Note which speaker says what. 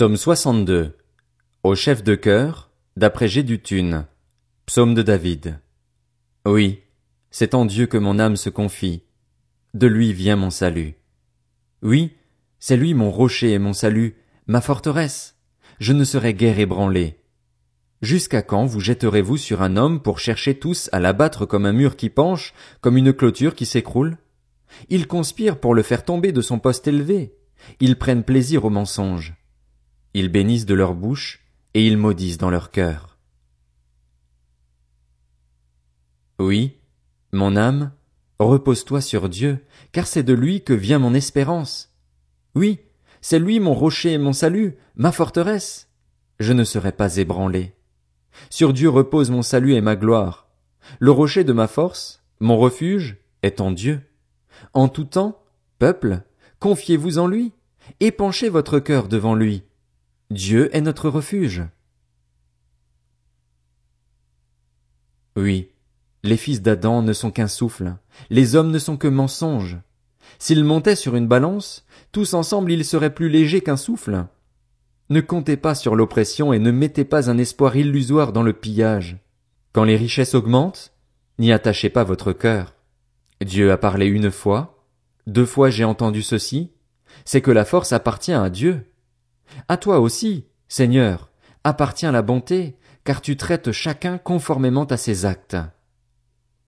Speaker 1: Psaume 62. Au chef de chœur, d'après Gédutune. Psaume de David. Oui, c'est en Dieu que mon âme se confie. De lui vient mon salut. Oui, c'est lui mon rocher et mon salut, ma forteresse. Je ne serai guère ébranlé. Jusqu'à quand vous jetterez-vous sur un homme pour chercher tous à l'abattre comme un mur qui penche, comme une clôture qui s'écroule? Ils conspirent pour le faire tomber de son poste élevé. Ils prennent plaisir au mensonge. Ils bénissent de leur bouche, et ils maudissent dans leur cœur. Oui, mon âme, repose-toi sur Dieu, car c'est de lui que vient mon espérance. Oui, c'est lui mon rocher et mon salut, ma forteresse. Je ne serai pas ébranlé. Sur Dieu repose mon salut et ma gloire. Le rocher de ma force, mon refuge, est en Dieu. En tout temps, peuple, confiez-vous en lui, épanchez votre cœur devant lui. Dieu est notre refuge. Oui, les fils d'Adam ne sont qu'un souffle, les hommes ne sont que mensonges. S'ils montaient sur une balance, tous ensemble ils seraient plus légers qu'un souffle. Ne comptez pas sur l'oppression et ne mettez pas un espoir illusoire dans le pillage. Quand les richesses augmentent, n'y attachez pas votre cœur. Dieu a parlé une fois, deux fois j'ai entendu ceci, c'est que la force appartient à Dieu. À toi aussi, Seigneur, appartient la bonté, car tu traites chacun conformément à ses actes.